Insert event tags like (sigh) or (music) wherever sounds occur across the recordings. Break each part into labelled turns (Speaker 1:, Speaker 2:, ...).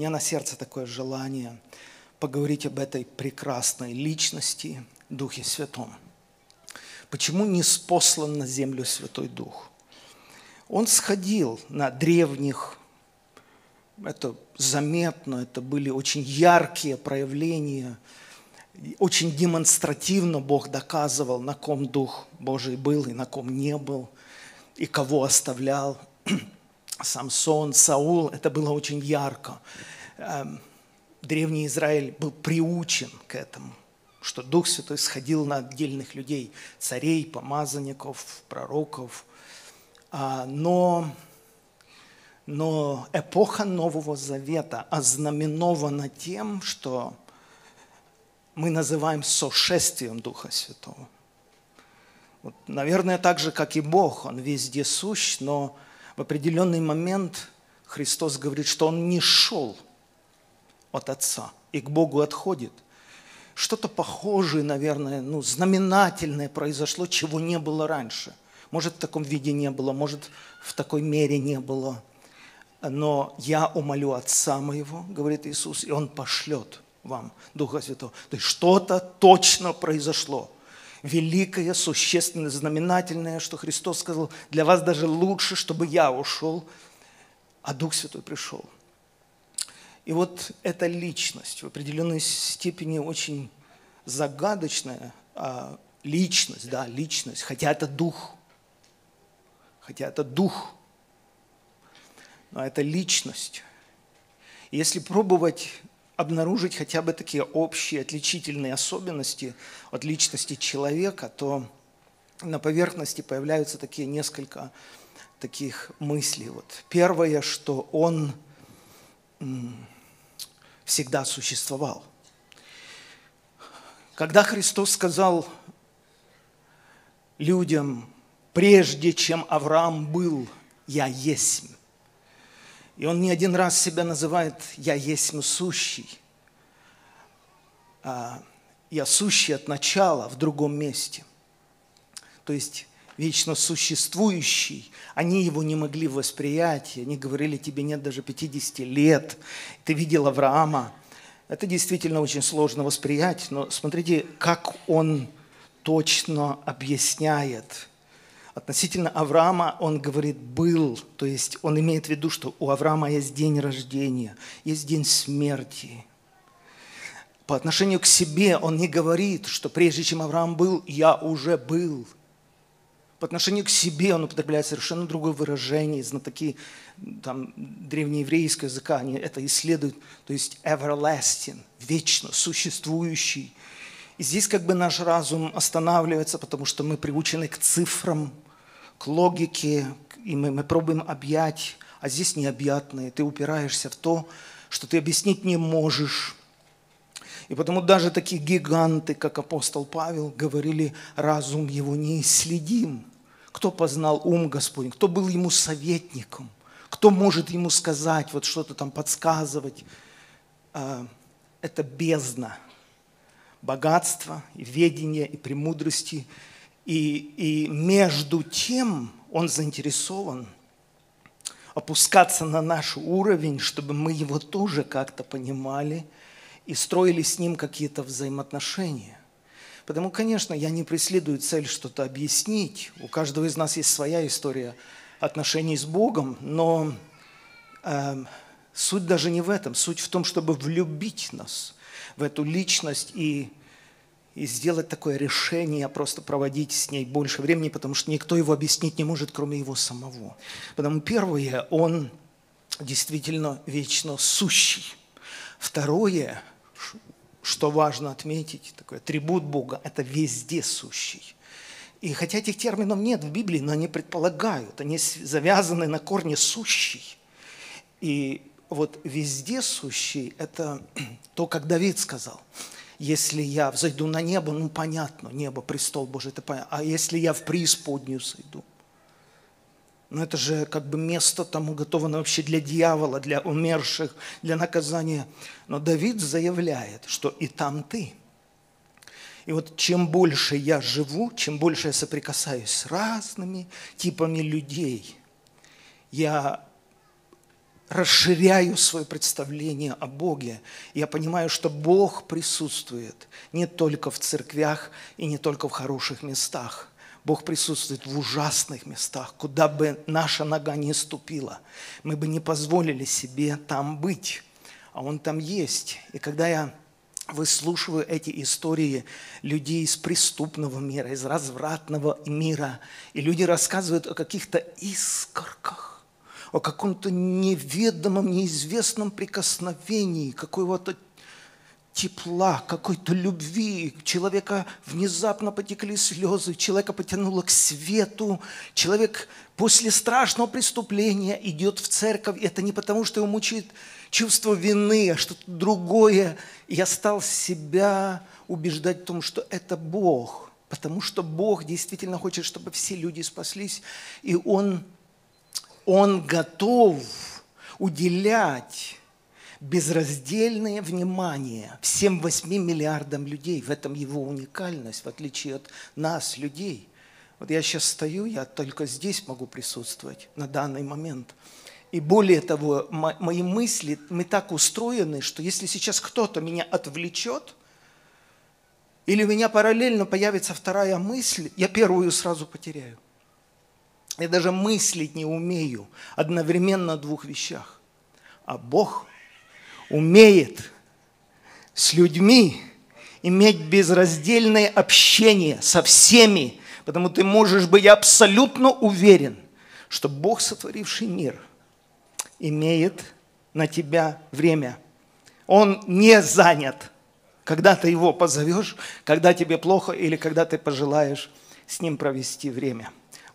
Speaker 1: меня на сердце такое желание поговорить об этой прекрасной личности, Духе Святом. Почему не спослан на землю Святой Дух? Он сходил на древних, это заметно, это были очень яркие проявления, очень демонстративно Бог доказывал, на ком Дух Божий был и на ком не был, и кого оставлял. Самсон, Саул, это было очень ярко. Эм, древний Израиль был приучен к этому, что Дух Святой сходил на отдельных людей, царей, помазанников, пророков. А, но, но эпоха Нового Завета ознаменована тем, что мы называем сошествием Духа Святого. Вот, наверное, так же, как и Бог, Он везде сущ, но в определенный момент Христос говорит, что Он не шел от Отца и к Богу отходит. Что-то похожее, наверное, ну, знаменательное произошло, чего не было раньше. Может, в таком виде не было, может, в такой мере не было. Но я умолю Отца моего, говорит Иисус, и Он пошлет вам Духа Святого. То есть что-то точно произошло. Великое, существенное, знаменательное, что Христос сказал, для вас даже лучше, чтобы я ушел, а Дух Святой пришел. И вот эта личность в определенной степени очень загадочная а, личность, да, личность, хотя это дух, хотя это дух, но это личность. Если пробовать обнаружить хотя бы такие общие отличительные особенности от личности человека, то на поверхности появляются такие несколько таких мыслей. Вот. Первое, что он всегда существовал. Когда Христос сказал людям, прежде чем Авраам был, я есть, и он не один раз себя называет «Я есть сущий». А, «Я сущий от начала в другом месте». То есть вечно существующий, они его не могли восприять, они говорили, тебе нет даже 50 лет, ты видел Авраама. Это действительно очень сложно восприять, но смотрите, как он точно объясняет – Относительно Авраама он говорит «был», то есть он имеет в виду, что у Авраама есть день рождения, есть день смерти. По отношению к себе он не говорит, что прежде чем Авраам был, я уже был. По отношению к себе он употребляет совершенно другое выражение. Знатоки там, древнееврейского языка, они это исследуют. То есть everlasting, вечно существующий – и здесь как бы наш разум останавливается, потому что мы приучены к цифрам, к логике, и мы, мы пробуем объять, а здесь необъятное. Ты упираешься в то, что ты объяснить не можешь. И потому даже такие гиганты, как апостол Павел, говорили, разум его неисследим. Кто познал ум Господень? Кто был ему советником? Кто может ему сказать, вот что-то там подсказывать? А, это бездна – богатства, и ведения, и премудрости. И, и между тем он заинтересован опускаться на наш уровень, чтобы мы его тоже как-то понимали и строили с ним какие-то взаимоотношения. Потому, конечно, я не преследую цель что-то объяснить. У каждого из нас есть своя история отношений с Богом, но э, суть даже не в этом. Суть в том, чтобы влюбить нас – в эту личность и, и сделать такое решение, просто проводить с ней больше времени, потому что никто его объяснить не может, кроме его самого. Потому первое, он действительно вечно сущий. Второе, что важно отметить, такой атрибут Бога, это везде сущий. И хотя этих терминов нет в Библии, но они предполагают, они завязаны на корне сущий. И вот везде сущий – это (clears throat) то, как Давид сказал. Если я взойду на небо, ну понятно, небо, престол Божий, это понятно. А если я в преисподнюю сойду? Ну это же как бы место там уготовано вообще для дьявола, для умерших, для наказания. Но Давид заявляет, что и там ты. И вот чем больше я живу, чем больше я соприкасаюсь с разными типами людей, я расширяю свое представление о Боге. Я понимаю, что Бог присутствует не только в церквях и не только в хороших местах. Бог присутствует в ужасных местах, куда бы наша нога не ступила. Мы бы не позволили себе там быть, а Он там есть. И когда я выслушиваю эти истории людей из преступного мира, из развратного мира, и люди рассказывают о каких-то искорках, о каком-то неведомом, неизвестном прикосновении, какого-то тепла, какой-то любви. Человека внезапно потекли слезы, человека потянуло к свету. Человек после страшного преступления идет в церковь. Это не потому, что его мучает чувство вины, а что-то другое. И я стал себя убеждать в том, что это Бог. Потому что Бог действительно хочет, чтобы все люди спаслись. И Он, Он готов уделять безраздельное внимание всем 8 миллиардам людей. В этом его уникальность, в отличие от нас, людей. Вот я сейчас стою, я только здесь могу присутствовать на данный момент. И более того, мои мысли, мы так устроены, что если сейчас кто-то меня отвлечет, или у меня параллельно появится вторая мысль, я первую сразу потеряю. Я даже мыслить не умею одновременно о двух вещах. А Бог умеет с людьми иметь безраздельное общение со всеми, потому ты можешь быть абсолютно уверен, что Бог, сотворивший мир, имеет на тебя время. Он не занят, когда ты его позовешь, когда тебе плохо или когда ты пожелаешь с ним провести время.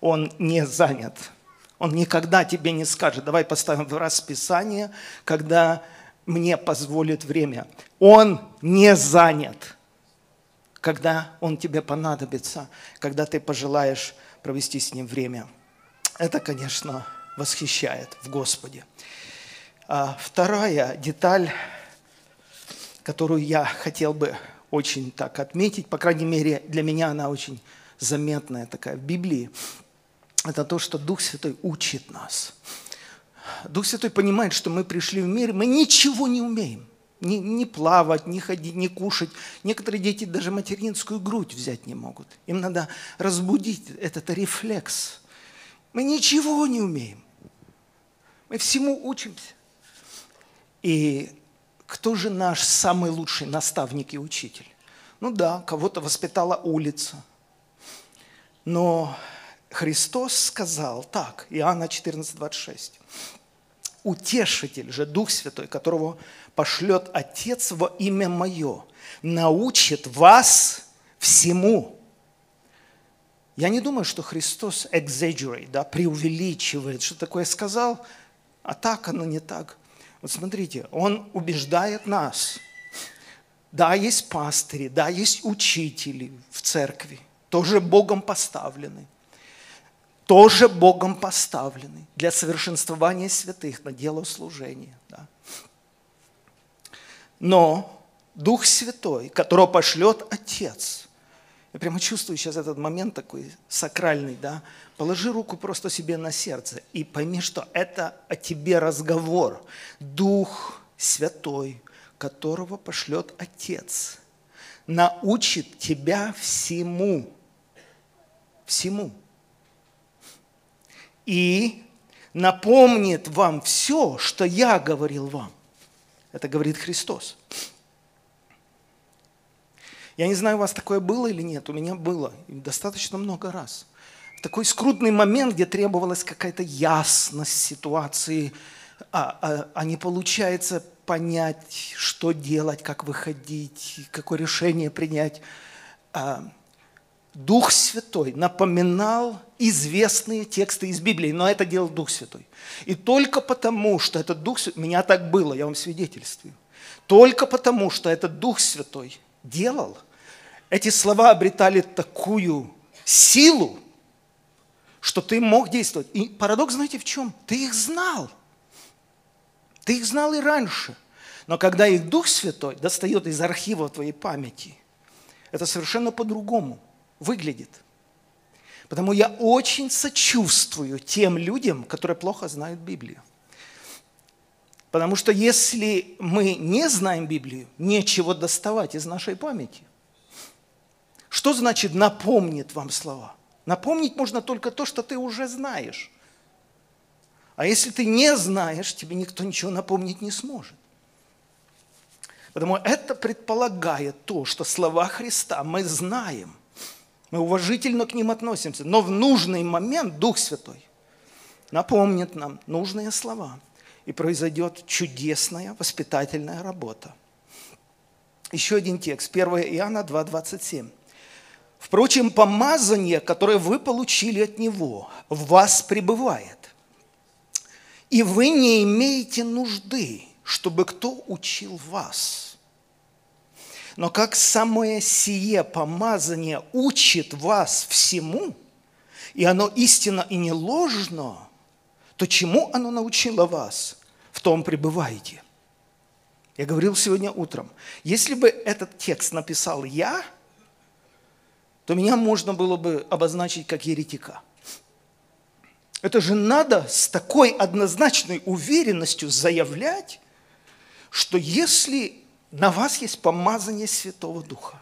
Speaker 1: Он не занят. Он никогда тебе не скажет, давай поставим в расписание, когда мне позволит время. Он не занят, когда он тебе понадобится, когда ты пожелаешь провести с ним время. Это, конечно, восхищает в Господе. А вторая деталь, которую я хотел бы очень так отметить, по крайней мере, для меня она очень заметная такая в Библии, это то, что Дух Святой учит нас – Дух Святой понимает, что мы пришли в мир, мы ничего не умеем. Не, не плавать, не ходить, не кушать. Некоторые дети даже материнскую грудь взять не могут. Им надо разбудить этот рефлекс. Мы ничего не умеем. Мы всему учимся. И кто же наш самый лучший наставник и учитель? Ну да, кого-то воспитала улица. Но Христос сказал так, Иоанна 14, 26. Утешитель же, Дух Святой, которого пошлет Отец во имя Мое, научит вас всему. Я не думаю, что Христос exaggerate, да, преувеличивает, что такое сказал, а так оно не так. Вот смотрите, Он убеждает нас. Да, есть пастыри, да, есть учители в церкви, тоже Богом поставлены тоже Богом поставлены для совершенствования святых на дело служения. Да. Но Дух Святой, которого пошлет Отец, я прямо чувствую сейчас этот момент такой сакральный, да, положи руку просто себе на сердце и пойми, что это о тебе разговор. Дух Святой, которого пошлет Отец, научит тебя всему. Всему и напомнит вам все, что я говорил вам. Это говорит Христос. Я не знаю, у вас такое было или нет, у меня было достаточно много раз. В такой скрутный момент, где требовалась какая-то ясность ситуации, а, а, а не получается понять, что делать, как выходить, какое решение принять. А, Дух Святой напоминал известные тексты из Библии, но это делал Дух Святой. И только потому, что этот Дух Святой, меня так было, я вам свидетельствую, только потому, что этот Дух Святой делал, эти слова обретали такую силу, что ты мог действовать. И парадокс, знаете, в чем? Ты их знал. Ты их знал и раньше. Но когда их Дух Святой достает из архива твоей памяти, это совершенно по-другому выглядит. Потому я очень сочувствую тем людям, которые плохо знают Библию. Потому что если мы не знаем Библию, нечего доставать из нашей памяти. Что значит напомнит вам слова? Напомнить можно только то, что ты уже знаешь. А если ты не знаешь, тебе никто ничего напомнить не сможет. Потому это предполагает то, что слова Христа мы знаем, мы уважительно к ним относимся, но в нужный момент Дух Святой напомнит нам нужные слова, и произойдет чудесная воспитательная работа. Еще один текст, 1 Иоанна 2,27. Впрочем, помазание, которое вы получили от Него, в вас пребывает. И вы не имеете нужды, чтобы кто учил вас. Но как самое сие помазание учит вас всему, и оно истинно и не ложно, то чему оно научило вас, в том пребываете. Я говорил сегодня утром, если бы этот текст написал я, то меня можно было бы обозначить как еретика. Это же надо с такой однозначной уверенностью заявлять, что если на вас есть помазание Святого Духа,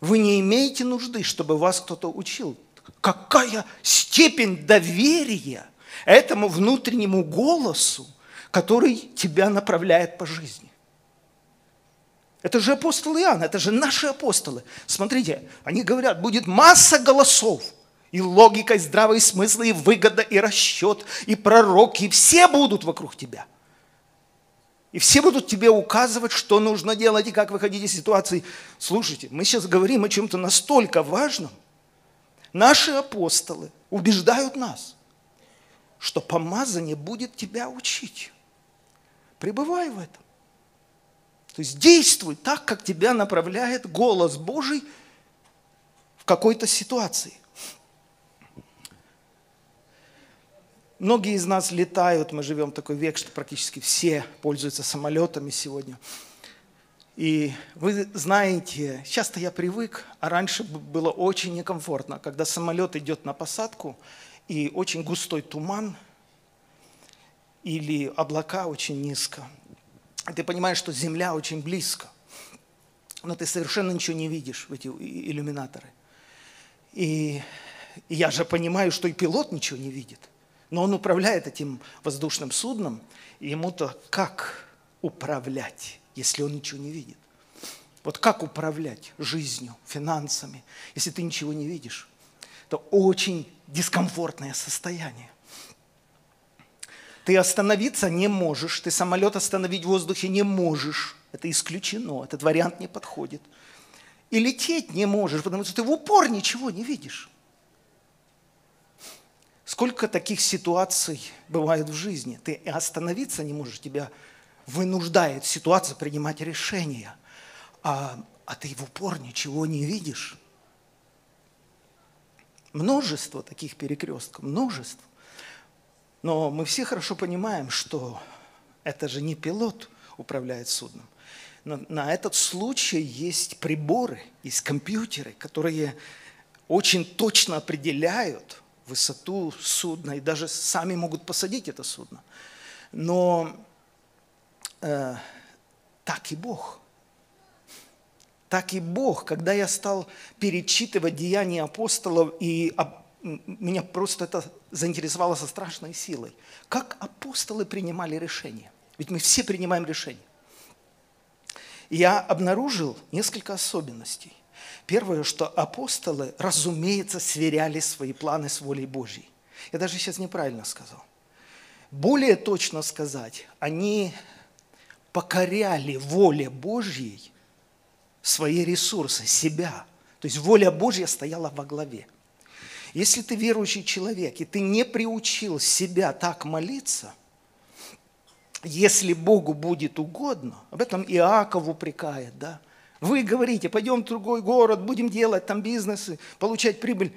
Speaker 1: вы не имеете нужды, чтобы вас кто-то учил. Какая степень доверия этому внутреннему голосу, который тебя направляет по жизни. Это же апостол Иоанн, это же наши апостолы. Смотрите, они говорят, будет масса голосов, и логика, и здравый смысл, и выгода, и расчет, и пророки, все будут вокруг тебя. И все будут тебе указывать, что нужно делать и как выходить из ситуации. Слушайте, мы сейчас говорим о чем-то настолько важном. Наши апостолы убеждают нас, что помазание будет тебя учить. Пребывай в этом. То есть действуй так, как тебя направляет голос Божий в какой-то ситуации. Многие из нас летают, мы живем в такой век, что практически все пользуются самолетами сегодня. И вы знаете, часто я привык, а раньше было очень некомфортно, когда самолет идет на посадку, и очень густой туман, или облака очень низко – ты понимаешь, что Земля очень близко, но ты совершенно ничего не видишь в эти иллюминаторы. И, я же понимаю, что и пилот ничего не видит, но он управляет этим воздушным судном, и ему-то как управлять, если он ничего не видит? Вот как управлять жизнью, финансами, если ты ничего не видишь? Это очень дискомфортное состояние. Ты остановиться не можешь, ты самолет остановить в воздухе не можешь. Это исключено, этот вариант не подходит. И лететь не можешь, потому что ты в упор ничего не видишь. Сколько таких ситуаций бывает в жизни? Ты остановиться не можешь, тебя вынуждает ситуация принимать решения, а, а ты в упор ничего не видишь. Множество таких перекрестков, множество. Но мы все хорошо понимаем, что это же не пилот управляет судном. Но на этот случай есть приборы, есть компьютеры, которые очень точно определяют высоту судна и даже сами могут посадить это судно. Но э, так и Бог. Так и Бог, когда я стал перечитывать деяния апостолов и меня просто это заинтересовало со страшной силой. Как апостолы принимали решения? Ведь мы все принимаем решения. Я обнаружил несколько особенностей. Первое, что апостолы, разумеется, сверяли свои планы с волей Божьей. Я даже сейчас неправильно сказал. Более точно сказать, они покоряли воле Божьей свои ресурсы, себя. То есть воля Божья стояла во главе. Если ты верующий человек, и ты не приучил себя так молиться, если Богу будет угодно, об этом Иаков упрекает, да, вы говорите, пойдем в другой город, будем делать там бизнесы, получать прибыль.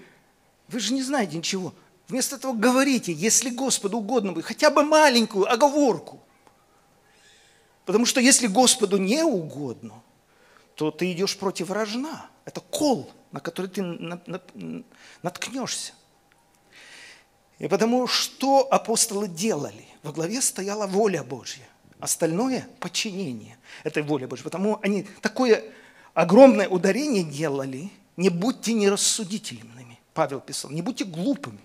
Speaker 1: Вы же не знаете ничего. Вместо этого говорите, если Господу угодно будет, хотя бы маленькую оговорку. Потому что если Господу не угодно, то ты идешь против рожна. Это кол – на который ты наткнешься. И потому что апостолы делали? Во главе стояла воля Божья. Остальное – подчинение этой воле Божьей. Потому они такое огромное ударение делали, не будьте нерассудительными, Павел писал, не будьте глупыми.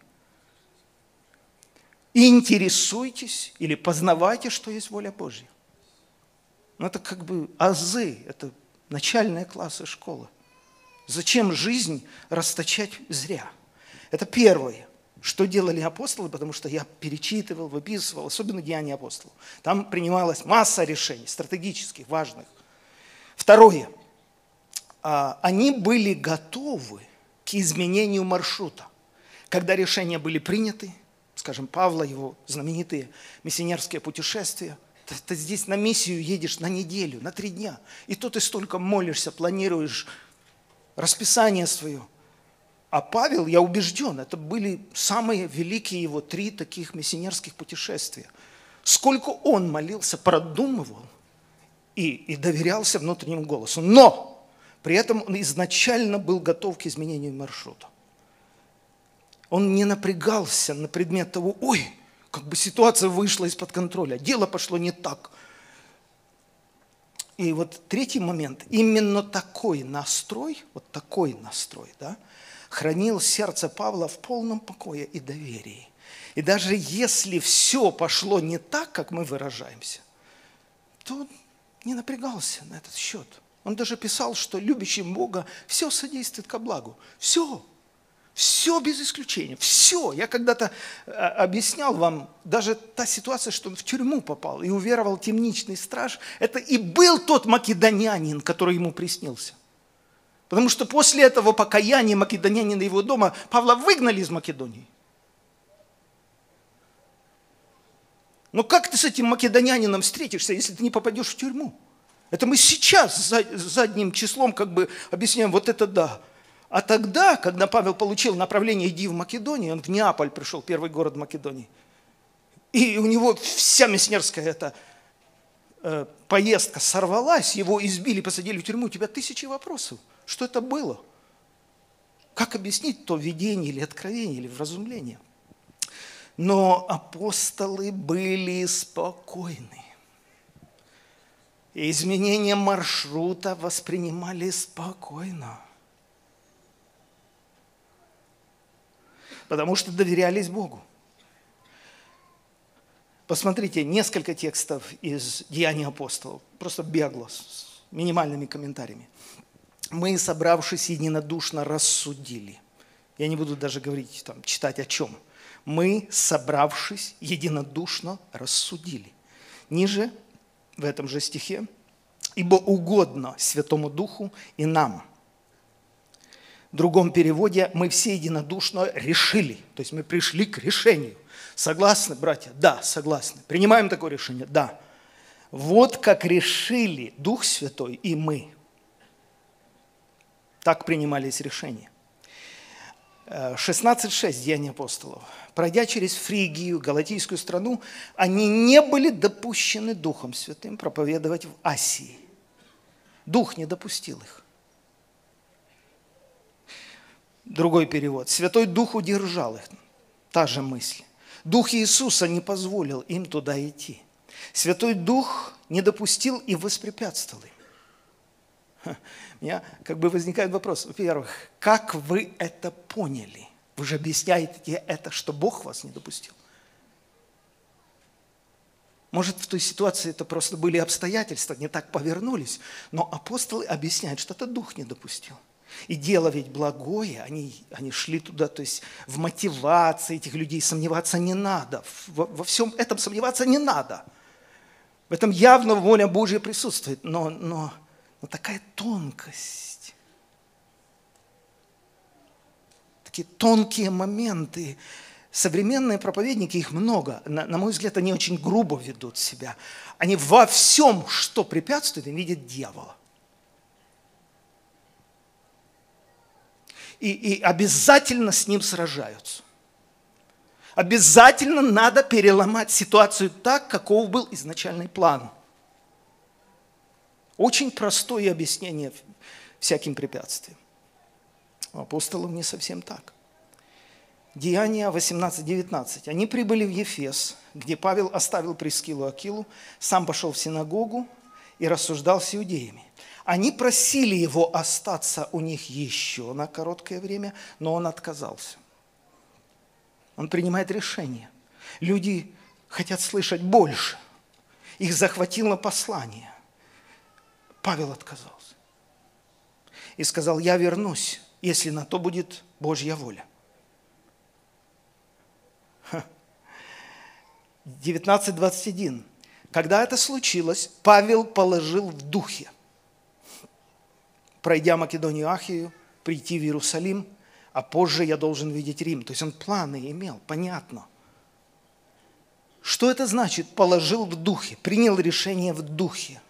Speaker 1: Интересуйтесь или познавайте, что есть воля Божья. Ну, это как бы азы, это начальные классы школы. Зачем жизнь расточать зря? Это первое. Что делали апостолы, потому что я перечитывал, выписывал, особенно Деяния апостолов. Там принималась масса решений, стратегических, важных. Второе. А, они были готовы к изменению маршрута. Когда решения были приняты, скажем, Павла, его знаменитые миссионерские путешествия, ты, ты здесь на миссию едешь на неделю, на три дня, и то ты столько молишься, планируешь расписание свое – а Павел, я убежден, это были самые великие его три таких миссионерских путешествия. Сколько он молился, продумывал и, и доверялся внутреннему голосу. Но при этом он изначально был готов к изменению маршрута. Он не напрягался на предмет того, ой, как бы ситуация вышла из-под контроля, дело пошло не так. И вот третий момент, именно такой настрой, вот такой настрой, да, – хранил сердце Павла в полном покое и доверии. И даже если все пошло не так, как мы выражаемся, то он не напрягался на этот счет. Он даже писал, что любящим Бога все содействует ко благу. Все. Все без исключения. Все. Я когда-то э, объяснял вам, даже та ситуация, что он в тюрьму попал и уверовал темничный страж, это и был тот македонянин, который ему приснился. Потому что после этого покаяния македонянина его дома Павла выгнали из Македонии. Но как ты с этим македонянином встретишься, если ты не попадешь в тюрьму? Это мы сейчас задним числом как бы объясняем, вот это да. А тогда, когда Павел получил направление «иди в Македонию», он в Неаполь пришел, первый город Македонии, и у него вся миссионерская эта э, поездка сорвалась, его избили, посадили в тюрьму, у тебя тысячи вопросов – что это было? Как объяснить то видение или откровение, или вразумление? Но апостолы были спокойны. Изменение маршрута воспринимали спокойно. Потому что доверялись Богу. Посмотрите, несколько текстов из Деяний апостолов, просто бегло, с минимальными комментариями мы, собравшись единодушно, рассудили. Я не буду даже говорить, там, читать о чем. Мы, собравшись единодушно, рассудили. Ниже, в этом же стихе, ибо угодно Святому Духу и нам. В другом переводе мы все единодушно решили, то есть мы пришли к решению. Согласны, братья? Да, согласны. Принимаем такое решение? Да. Вот как решили Дух Святой и мы – так принимались решения. 16.6 э, Деяния апостолов. Пройдя через Фригию, Галатийскую страну, они не были допущены Духом Святым проповедовать в Асии. Дух не допустил их. Другой перевод. Святой Дух удержал их. Та же мысль. Дух Иисуса не позволил им туда идти. Святой Дух не допустил и воспрепятствовал им у меня как бы возникает вопрос. Во-первых, как вы это поняли? Вы же объясняете это, что Бог вас не допустил. Может, в той ситуации это просто были обстоятельства, не так повернулись. Но апостолы объясняют, что это Дух не допустил. И дело ведь благое, они, они шли туда, то есть в мотивации этих людей сомневаться не надо. Во, во всем этом сомневаться не надо. В этом явно воля Божья присутствует. Но, но но такая тонкость. Такие тонкие моменты. Современные проповедники, их много. На, на мой взгляд, они очень грубо ведут себя. Они во всем, что препятствует, им видят дьявола. И, и обязательно с ним сражаются. Обязательно надо переломать ситуацию так, каков был изначальный план – очень простое объяснение всяким препятствиям. У апостолов не совсем так. Деяния 18-19. Они прибыли в Ефес, где Павел оставил Прескилу Акилу, сам пошел в синагогу и рассуждал с иудеями. Они просили его остаться у них еще на короткое время, но он отказался. Он принимает решение. Люди хотят слышать больше. Их захватило послание. Павел отказался. И сказал, я вернусь, если на то будет Божья воля. 19.21. Когда это случилось, Павел положил в духе, пройдя Македонию Ахию, прийти в Иерусалим, а позже я должен видеть Рим. То есть он планы имел, понятно. Что это значит? Положил в духе, принял решение в духе.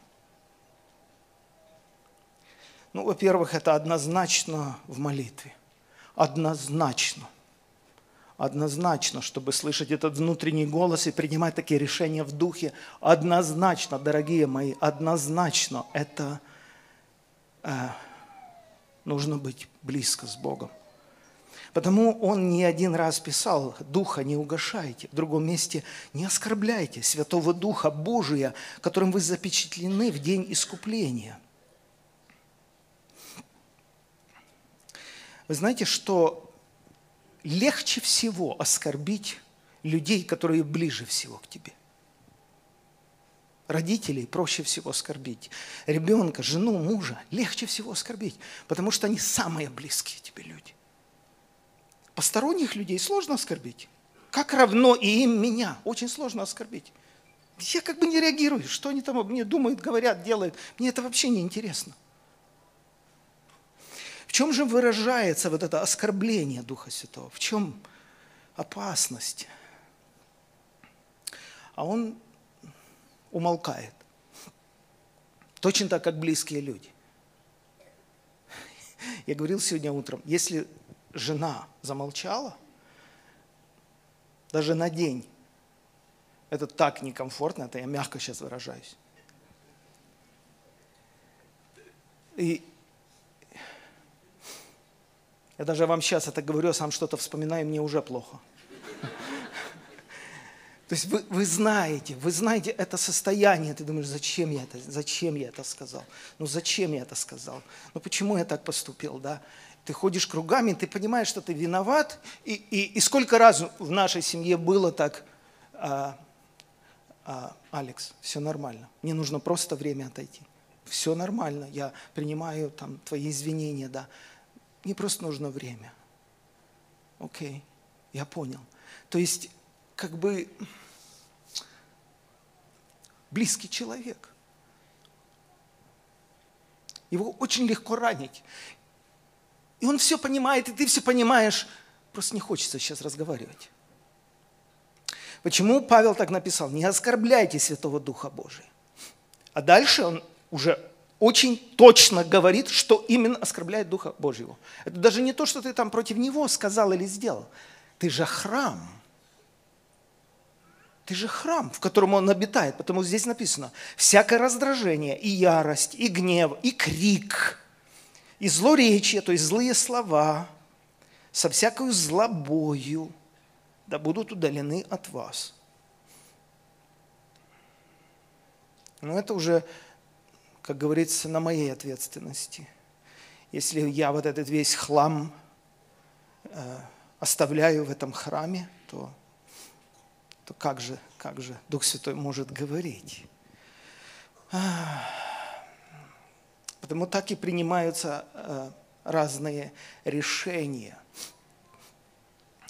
Speaker 1: Ну, во-первых, это однозначно в молитве. Однозначно – однозначно, чтобы слышать этот внутренний голос и принимать такие решения в духе, однозначно, дорогие мои, однозначно это э, нужно быть близко с Богом. Потому он не один раз писал, Духа не угошайте, в другом месте не оскорбляйте Святого Духа Божия, которым вы запечатлены в день искупления. Вы знаете, что легче всего оскорбить людей, которые ближе всего к тебе. Родителей проще всего оскорбить. Ребенка, жену, мужа легче всего оскорбить, потому что они самые близкие тебе люди. Посторонних людей сложно оскорбить. Как равно и им меня. Очень сложно оскорбить. Я как бы не реагирую. Что они там обо мне думают, говорят, делают. Мне это вообще не интересно. В чем же выражается вот это оскорбление Духа Святого? В чем опасность? А он умолкает. Точно так, как близкие люди. Я говорил сегодня утром, если жена замолчала, даже на день, это так некомфортно, это я мягко сейчас выражаюсь. И я даже вам сейчас это говорю, а сам что-то вспоминаю, мне уже плохо. То есть вы, вы знаете, вы знаете это состояние, ты думаешь, зачем я это, зачем я это сказал? Ну зачем я это сказал? Ну почему я так поступил, да? Ты ходишь кругами, ты понимаешь, что ты виноват, и, и, и сколько раз в нашей семье было так, а, а, Алекс, все нормально, мне нужно просто время отойти. Все нормально, я принимаю там твои извинения, да. Мне просто нужно время. Окей, я понял. То есть, как бы, близкий человек. Его очень легко ранить. И он все понимает, и ты все понимаешь. Просто не хочется сейчас разговаривать. Почему Павел так написал? Не оскорбляйте Святого Духа Божия. А дальше он уже очень точно говорит, что именно оскорбляет Духа Божьего. Это даже не то, что ты там против Него сказал или сделал. Ты же храм. Ты же храм, в котором Он обитает. Потому здесь написано, всякое раздражение, и ярость, и гнев, и крик, и злоречие, то есть злые слова, со всякою злобою, да будут удалены от вас. Но это уже как говорится, на моей ответственности. Если я вот этот весь хлам э, оставляю в этом храме, то, то как, же, как же Дух Святой может говорить? Потому так и принимаются э, разные решения.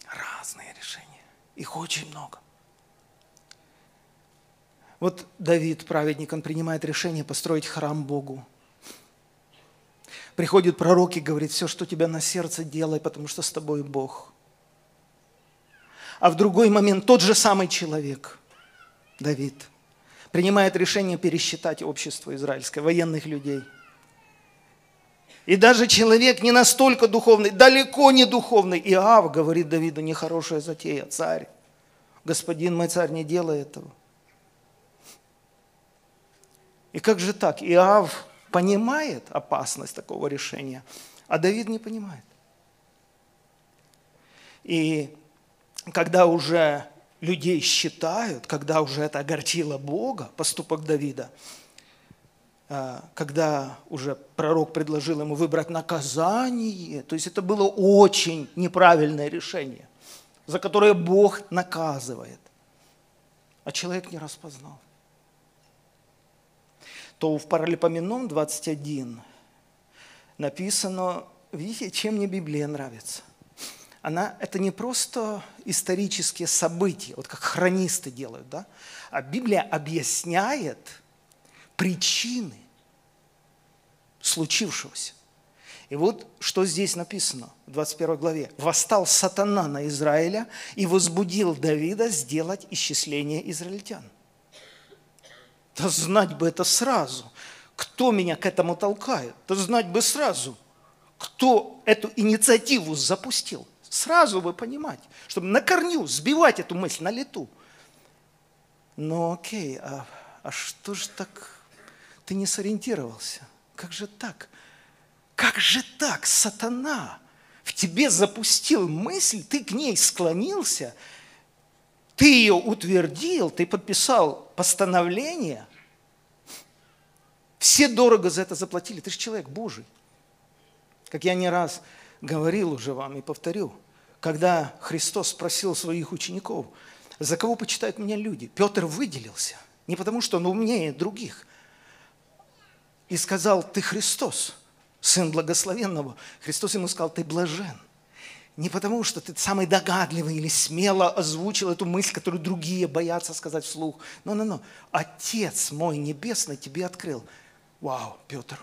Speaker 1: Разные решения. Их очень много. Вот Давид, праведник, он принимает решение построить храм Богу. Приходит пророк и говорит, все, что тебя на сердце, делай, потому что с тобой Бог. А в другой момент тот же самый человек, Давид, принимает решение пересчитать общество израильское, военных людей. И даже человек не настолько духовный, далеко не духовный, Иав говорит Давиду, нехорошая затея, царь. Господин мой царь, не делай этого. И как же так? Иав понимает опасность такого решения, а Давид не понимает. И когда уже людей считают, когда уже это огорчило Бога, поступок Давида, а, когда уже пророк предложил ему выбрать наказание, то есть это было очень неправильное решение, за которое Бог наказывает, а человек не распознал. То в Паралипоменон 21 написано, видите, чем мне Библия нравится она, это не просто исторические события, вот как хронисты делают, да? а Библия объясняет причины случившегося. И вот что здесь написано в 21 главе. «Восстал сатана на Израиля и возбудил Давида сделать исчисление израильтян». Да знать бы это сразу. Кто меня к этому толкает? Да знать бы сразу, кто эту инициативу запустил. Сразу бы понимать, чтобы на корню сбивать эту мысль на лету. Но окей, а, а что же так ты не сориентировался? Как же так? Как же так, сатана? В тебе запустил мысль, ты к ней склонился, ты ее утвердил, ты подписал постановление. Все дорого за это заплатили, ты же человек Божий. Как я не раз говорил уже вам и повторю, когда Христос спросил своих учеников, за кого почитают меня люди, Петр выделился, не потому что он умнее других, и сказал, ты Христос, Сын Благословенного. Христос ему сказал, ты блажен. Не потому, что ты самый догадливый или смело озвучил эту мысль, которую другие боятся сказать вслух. Но-но-но. Отец мой небесный тебе открыл. Вау, Петр,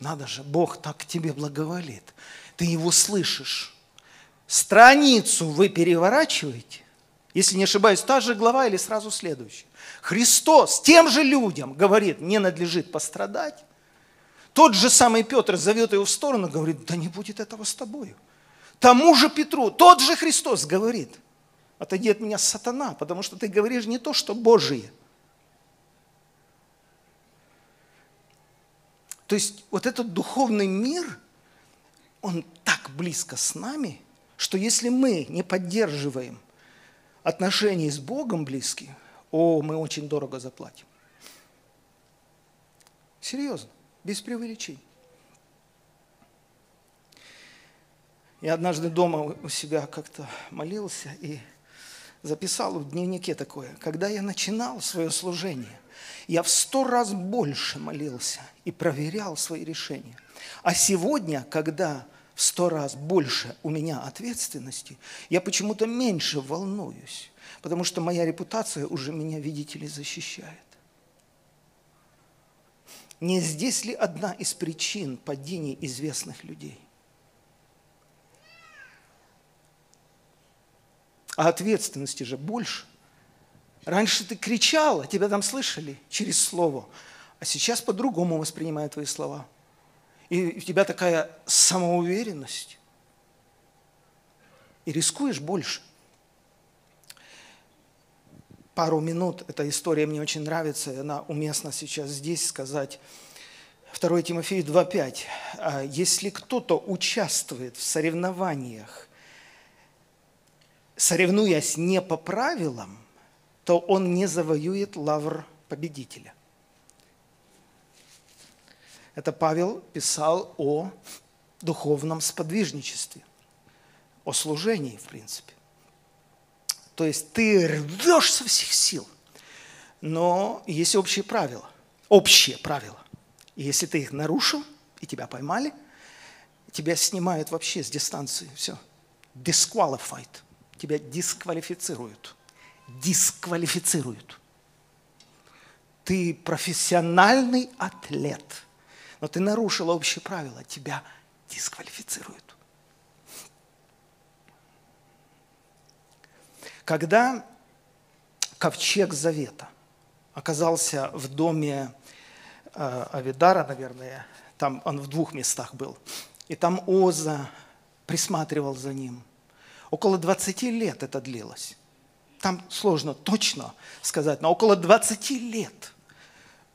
Speaker 1: надо же, Бог так к тебе благоволит ты его слышишь. Страницу вы переворачиваете, если не ошибаюсь, та же глава или сразу следующая. Христос тем же людям говорит, мне надлежит пострадать. Тот же самый Петр зовет его в сторону, говорит, да не будет этого с тобою. Тому же Петру, тот же Христос говорит, отойди от меня, сатана, потому что ты говоришь не то, что Божие. То есть вот этот духовный мир – он так близко с нами, что если мы не поддерживаем отношения с Богом близкие, о, мы очень дорого заплатим. Серьезно, без преувеличений. Я однажды дома у себя как-то молился и записал в дневнике такое. Когда я начинал свое служение, я в сто раз больше молился и проверял свои решения. А сегодня, когда в сто раз больше у меня ответственности, я почему-то меньше волнуюсь, потому что моя репутация уже меня, видите ли, защищает. Не здесь ли одна из причин падения известных людей? А ответственности же больше. Раньше ты кричала, тебя там слышали через слово, а сейчас по-другому воспринимают твои слова – и у тебя такая самоуверенность. И рискуешь больше. Пару минут, эта история мне очень нравится, и она уместна сейчас здесь сказать. 2 Тимофею 2.5. «А «Если кто-то участвует в соревнованиях, соревнуясь не по правилам, то он не завоюет лавр победителя. Это Павел писал о духовном сподвижничестве, о служении, в принципе. То есть ты рвешь со всех сил, но есть общие правила, общие правила. И если ты их нарушил, и тебя поймали, тебя снимают вообще с дистанции, все, disqualified, тебя дисквалифицируют, дисквалифицируют. Ты профессиональный атлет – но ты нарушил общие правила, тебя дисквалифицируют. Когда ковчег завета оказался в доме э, Авидара, наверное, там он в двух местах был, и там Оза присматривал за ним. Около 20 лет это длилось. Там сложно точно сказать, но около 20 лет –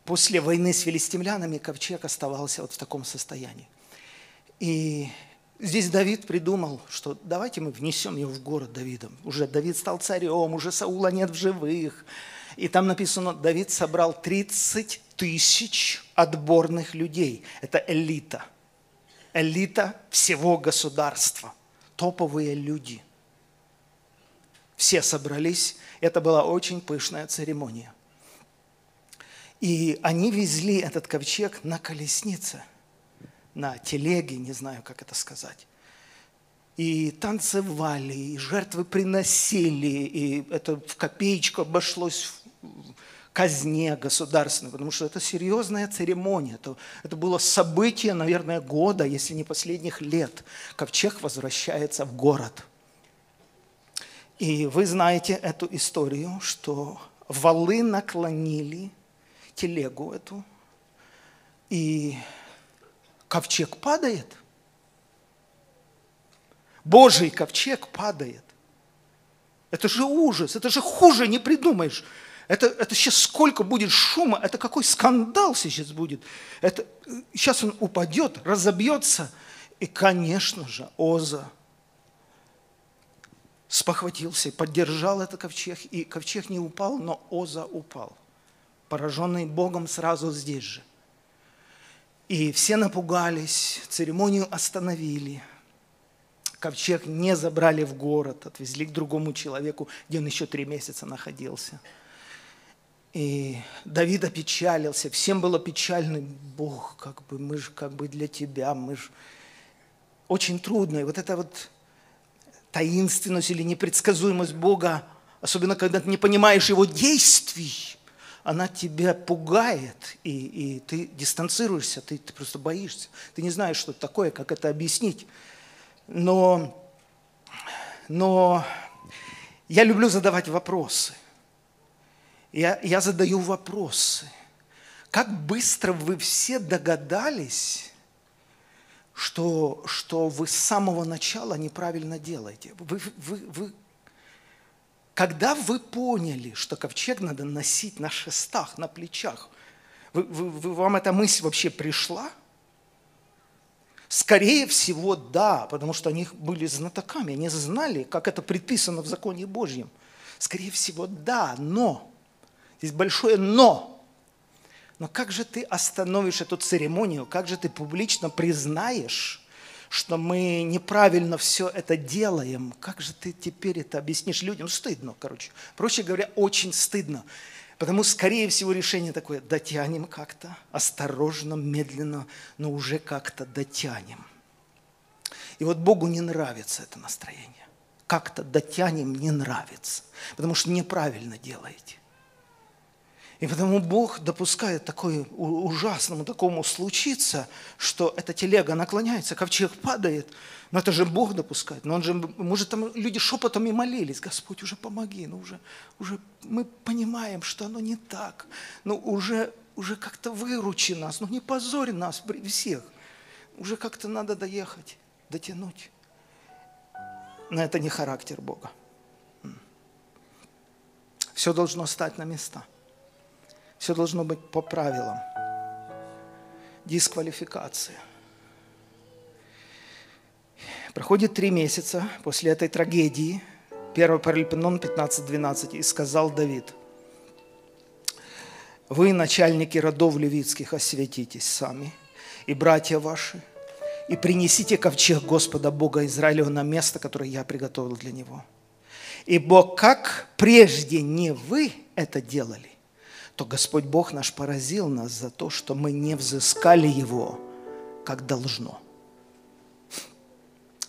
Speaker 1: после войны с филистимлянами ковчег оставался вот в таком состоянии. И Здесь Давид придумал, что давайте мы внесем его в город Давидом. Уже Давид стал царем, уже Саула нет в живых. И там написано, Давид собрал 30 тысяч отборных людей. Это элита. Элита всего государства. Топовые люди. Все собрались. Это была очень пышная церемония. И они везли этот ковчег на колеснице – на телеге, не знаю, как это сказать. И танцевали, и жертвы приносили, и это в копеечку обошлось в казне государственной, потому что это серьезная церемония. Это, это было событие, наверное, года, если не последних лет. Ковчег возвращается в город. И вы знаете эту историю, что валы наклонили телегу эту, и ковчег падает. Божий ковчег падает. Это же ужас, это же хуже не придумаешь. Это, это сейчас сколько будет шума, это какой скандал сейчас будет. Это, сейчас он упадет, разобьется. И, конечно же, Оза спохватился, поддержал этот ковчег. И ковчег не упал, но Оза упал. Пораженный Богом сразу здесь же. И все напугались, церемонию остановили. Ковчег не забрали в город, отвезли к другому человеку, где он еще три месяца находился. И Давид опечалился, всем было печально. Бог, как бы мы же как бы для тебя, мы же... Очень трудно. И вот эта вот таинственность или непредсказуемость Бога, особенно когда ты не понимаешь Его действий, она тебя пугает, и, и ты дистанцируешься, ты, ты просто боишься. Ты не знаешь, что это такое, как это объяснить. Но, но я люблю задавать вопросы. Я, я задаю вопросы. Как быстро вы все догадались, что, что вы с самого начала неправильно делаете? Вы, вы, вы когда вы поняли, что ковчег надо носить на шестах, на плечах, вы, вы, вы, вам эта мысль вообще пришла? Скорее всего, да, потому что они были знатоками, они знали, как это предписано в законе Божьем. Скорее всего, да, но, здесь большое но. Но как же ты остановишь эту церемонию, как же ты публично признаешь, что мы неправильно все это делаем. Как же ты теперь это объяснишь людям? Стыдно, короче. Проще говоря, очень стыдно. Потому, скорее всего, решение такое, дотянем как-то, осторожно, медленно, но уже как-то дотянем. И вот Богу не нравится это настроение. Как-то дотянем не нравится, потому что неправильно делаете. И потому Бог допускает такое ужасному такому случиться, что эта телега наклоняется, ковчег падает. Но это же Бог допускает. Но он же, может, там люди шепотом и молились, Господь, уже помоги, ну уже, уже мы понимаем, что оно не так. Ну уже, уже как-то выручи нас, ну не позорь нас при всех. Уже как-то надо доехать, дотянуть. Но это не характер Бога. Все должно стать на места – все должно быть по правилам. Дисквалификация. Проходит три месяца после этой трагедии. 1 Паралипенон 15.12. «И сказал Давид, вы, начальники родов левитских, осветитесь сами, и братья ваши, и принесите ковчег Господа Бога Израилева на место, которое я приготовил для него. Ибо как прежде не вы это делали, то Господь Бог наш поразил нас за то, что мы не взыскали Его, как должно.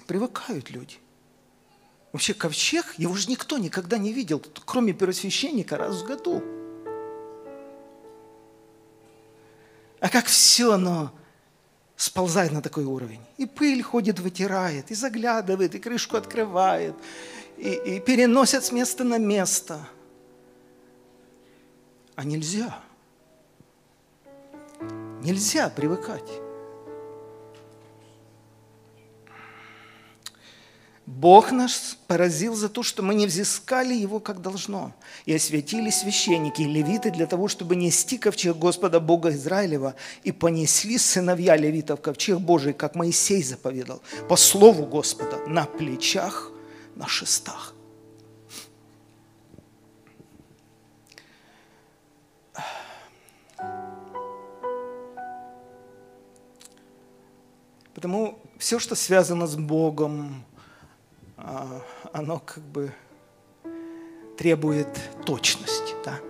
Speaker 1: Привыкают люди. Вообще ковчег, его же никто никогда не видел, кроме первосвященника раз в году. А как все оно сползает на такой уровень. И пыль ходит, вытирает, и заглядывает, и крышку открывает, и, и переносят с места на место – а нельзя. Нельзя привыкать. Бог нас поразил за то, что мы не взыскали Его как должно, и осветили священники и левиты для того, чтобы нести ковчег Господа Бога Израилева, и понесли сыновья левитов ковчег Божий, как Моисей заповедал, по слову Господа, на плечах, на шестах. Потому все, что связано с Богом, а, оно как бы требует точности, да?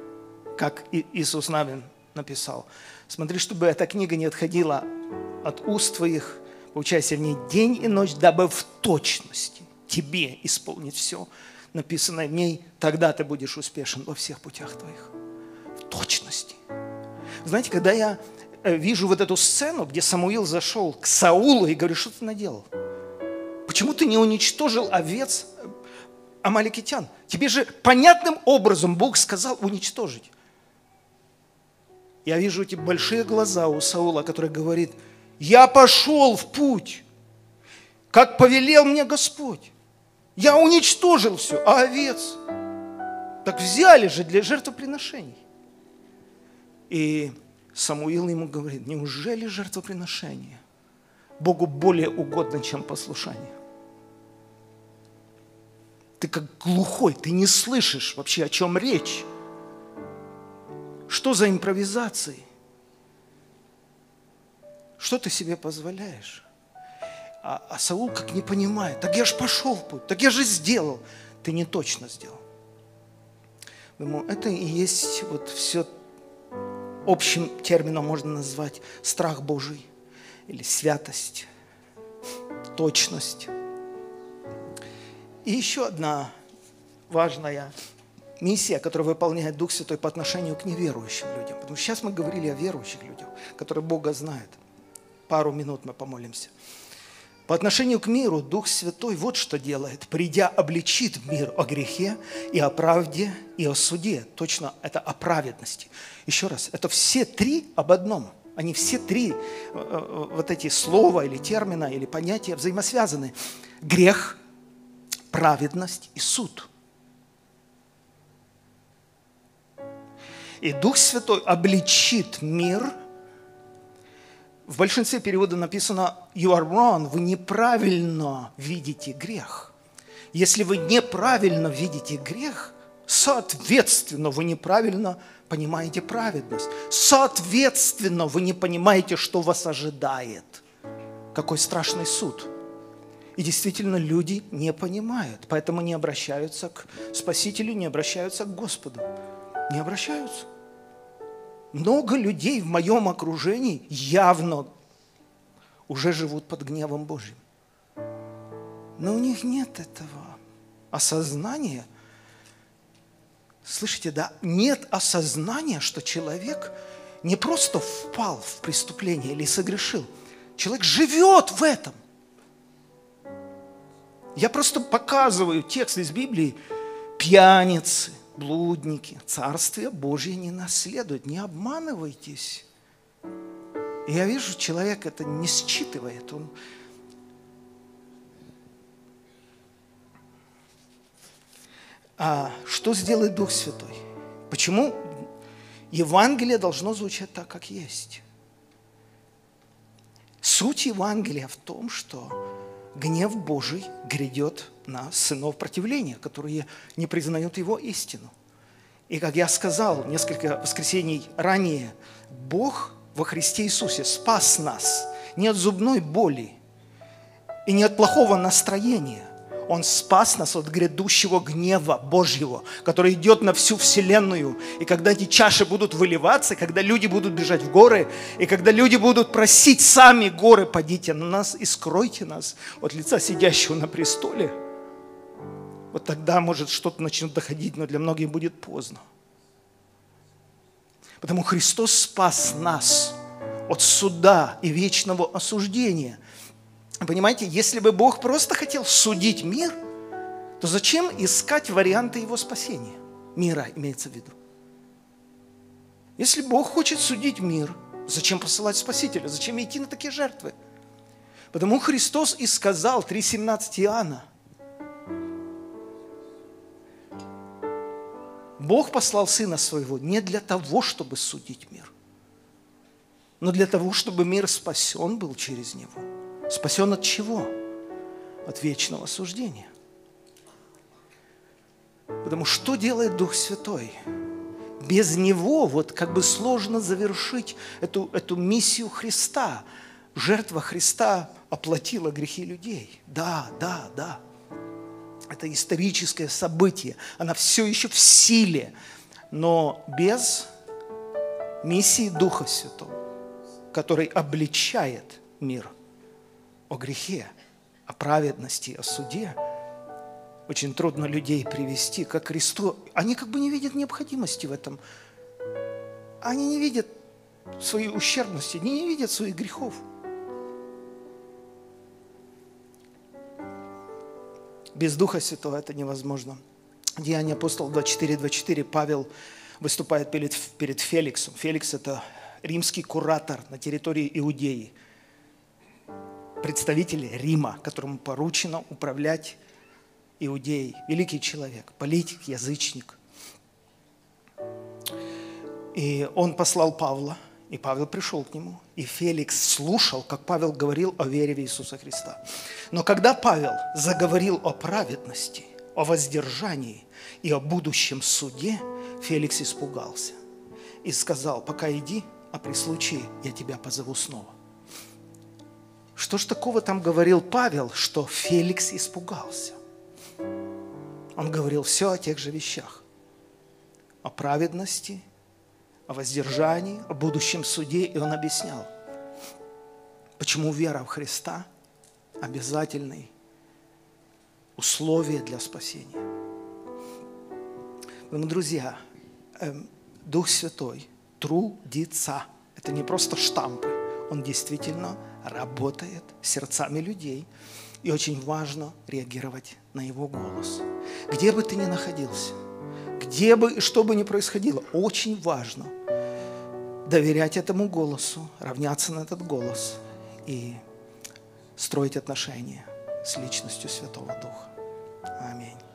Speaker 1: как Иисус Навин написал. Смотри, чтобы эта книга не отходила от уст твоих, получайся в ней день и ночь, дабы в точности тебе исполнить все, написанное в ней, тогда ты будешь успешен во всех путях твоих. В точности. Знаете, когда я вижу вот эту сцену, где Самуил зашел к Саулу и говорит, что ты наделал? Почему ты не уничтожил овец амаликитян? Тебе же понятным образом Бог сказал уничтожить. Я вижу эти большие глаза у Саула, который говорит, я пошел в путь, как повелел мне Господь. Я уничтожил все, а овец? Так взяли же для жертвоприношений. И Самуил ему говорит, неужели жертвоприношение Богу более угодно, чем послушание? Ты как глухой, ты не слышишь вообще, о чем речь. Что за импровизации? Что ты себе позволяешь? А, а Саул как не понимает, так я же пошел в путь, так я же сделал. Ты не точно сделал. Ему это и есть вот все общим термином можно назвать страх Божий или святость, точность. И еще одна важная миссия, которую выполняет Дух Святой по отношению к неверующим людям. Потому что сейчас мы говорили о верующих людях, которые Бога знают. Пару минут мы помолимся. По отношению к миру Дух Святой вот что делает. Придя, обличит мир о грехе и о правде и о суде. Точно это о праведности. Еще раз, это все три об одном. Они все три, э, э, вот эти слова или термина, или понятия взаимосвязаны. Грех, праведность и суд. И Дух Святой обличит мир. В большинстве переводов написано «you are wrong», вы неправильно видите грех. Если вы неправильно видите грех, соответственно, вы неправильно понимаете праведность. Соответственно, вы не понимаете, что вас ожидает. Какой страшный суд – и действительно люди не понимают, поэтому не обращаются к Спасителю, не обращаются к Господу. Не обращаются. Много людей в моем окружении явно уже живут под гневом Божьим. Но у них нет этого осознания. Слышите, да? Нет осознания, что человек не просто впал в преступление или согрешил. Человек живет в этом – я просто показываю текст из Библии. Пьяницы, блудники, Царствие Божье не наследуют. Не обманывайтесь. И я вижу, человек это не считывает. Он А что сделает Дух Святой? Почему Евангелие должно звучать так, как есть? Суть Евангелия в том, что гнев Божий грядет на сынов противления, которые не признают его истину. И как я сказал несколько воскресений ранее, Бог во Христе Иисусе спас нас не от зубной боли и не от плохого настроения, он спас нас от грядущего гнева Божьего, который идет на всю вселенную. И когда эти чаши будут выливаться, когда люди будут бежать в горы, и когда люди будут просить сами горы, падите на нас и скройте нас от лица сидящего на престоле, вот тогда, может, что-то начнет доходить, но для многих будет поздно. Потому Христос спас нас от суда и вечного осуждения – Понимаете, если бы Бог просто хотел судить мир, то зачем искать варианты его спасения? Мира имеется в виду. Если Бог хочет судить мир, зачем посылать Спасителя? Зачем идти на такие жертвы? Потому Христос и сказал 3.17 Иоанна. Бог послал Сына Своего не для того, чтобы судить мир, но для того, чтобы мир спасен был через Него. Спасен от чего? От вечного суждения. Потому что делает Дух Святой? Без Него вот как бы сложно завершить эту, эту миссию Христа. Жертва Христа оплатила грехи людей. Да, да, да. Это историческое событие. Она все еще в силе. Но без миссии Духа Святого, который обличает мир о грехе, о праведности, о суде – очень трудно людей привести к Христу. Они как бы не видят необходимости в этом. Они не видят своей ущербности, они не видят своих грехов. Без Духа Святого это невозможно. Деяние апостола 24, 24 Павел выступает перед, перед Феликсом. Феликс – это римский куратор на территории Иудеи, представитель Рима, которому поручено управлять иудей, великий человек, политик, язычник. И он послал Павла, и Павел пришел к нему. И Феликс слушал, как Павел говорил о вере в Иисуса Христа. Но когда Павел заговорил о праведности, о воздержании и о будущем суде, Феликс испугался и сказал, пока иди, а при случае я тебя позову снова. Что ж такого там говорил Павел, что Феликс испугался? Он говорил все о тех же вещах. О праведности, о воздержании, о будущем суде. И он объяснял, почему вера в Христа обязательный условие для спасения. Поэтому, друзья, эм, Дух Святой трудится. Это не просто штампы. Он действительно работает сердцами людей – и очень важно реагировать на Его голос. Где бы ты ни находился, где бы, что бы ни происходило, очень важно доверять этому голосу, равняться на этот голос и строить отношения с личностью Святого Духа. Аминь.